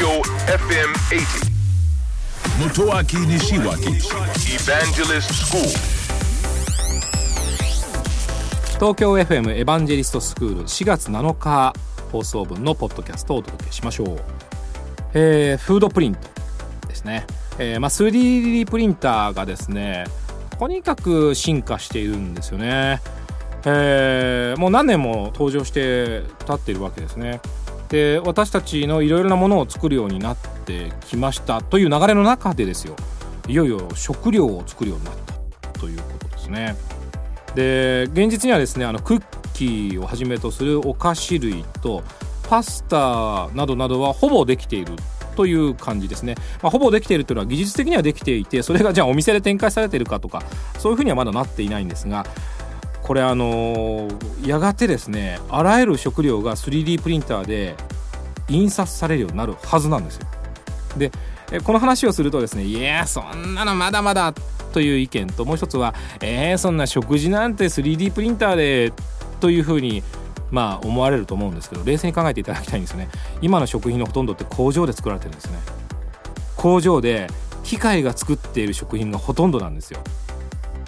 Tokyo FM 80. Motoaki Nishiwaki Evangelist School. 東京 FM エヴァンジェリストスクール4月7日放送分のポッドキャストをお届けしましょう、えー、フードプリントですね、えーまあ、3D プリンターがですねとにかく進化しているんですよね、えー、もう何年も登場して立っているわけですねで私たちのいろいろなものを作るようになってきましたという流れの中でですよ。いよいよ食料を作るようになったということですね。で現実にはですねあのクッキーをはじめとするお菓子類とパスタなどなどはほぼできているという感じですね、まあ、ほぼできているというのは技術的にはできていてそれがじゃあお店で展開されているかとかそういうふうにはまだなっていないんですがこれあのやがてですねあらゆる食料が 3D プリンターで印刷されるようになるはずなんですよ。でこの話をするとですねいやそんなのまだまだという意見ともう一つはえー、そんな食事なんて 3D プリンターでというふうにまあ思われると思うんですけど冷静に考えていただきたいんですね。今の食品のほとんどって工場で作られてるんですね。工場で機械が作っている食品がほとんどなんですよ。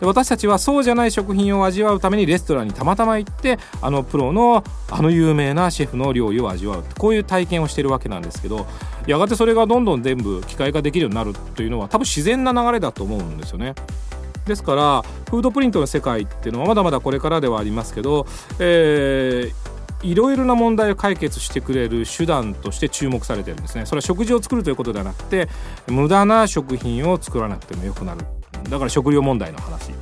で私たちはそうじゃない食品を味わうためにレストランにたまたま行ってあのプロのあの有名なシェフの料理を味わうこういう体験をしてるわけなんですけどやがてそれがどんどん全部機械化できるようになるというのは多分自然な流れだと思うんですよね。ですからフードプリントの世界っていうのはまだまだこれからではありますけど、えー、いろいろな問題を解決してくれる手段として注目されてるんですねそれは食事を作るということではなくて無駄な食品を作らなくてもよくなるだから食料問題の話。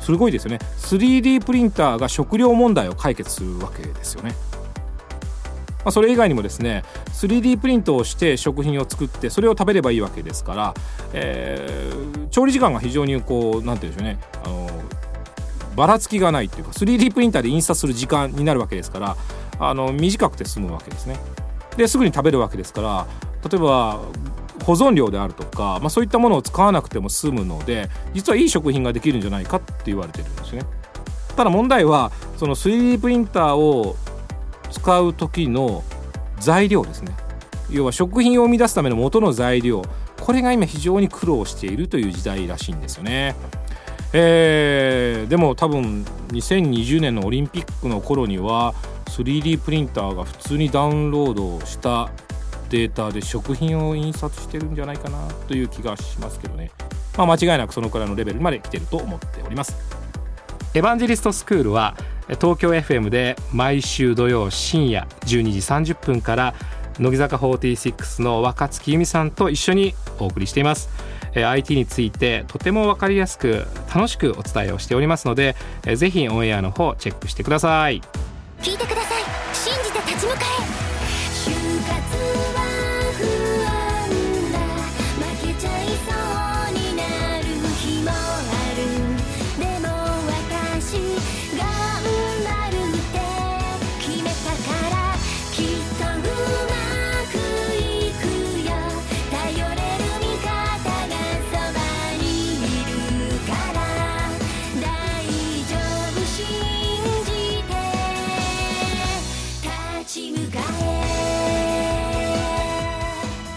すごいですよね。3D プリンターが食料問題を解決するわけですよね。まあ、それ以外にもですね 3D プリントをして食品を作ってそれを食べればいいわけですから、えー、調理時間が非常にこう何て言うんでしょうね。あのばらつきがないっていうか 3D プリンターで印刷する時間になるわけですからあの短くて済むわけですね。ですぐに食べるわけですから例えば保存料であるとか、まあ、そういったものを使わなくても済むので実はいい食品ができるんじゃないかって言われてるんですね。ただ問題はその 3D プリンターを使う時の材料ですね要は食品を生み出すための元の材料これが今非常に苦労しているという時代らしいんですよね。えー、でも多分2020年のオリンピックの頃には 3D プリンターが普通にダウンロードしたデータで食品を印刷してるんじゃないかなという気がしますけどね、まあ、間違いなくそのくらいのレベルまで来てると思っております。エヴァンジェリストスクールは東京 FM で毎週土曜深夜12時30分から乃木坂46の若月由美さんと一緒にお送りしています。IT についてとても分かりやすく楽しくお伝えをしておりますのでぜひオンエアの方チェックしてください。聞いてください。信じて立ち向かえ。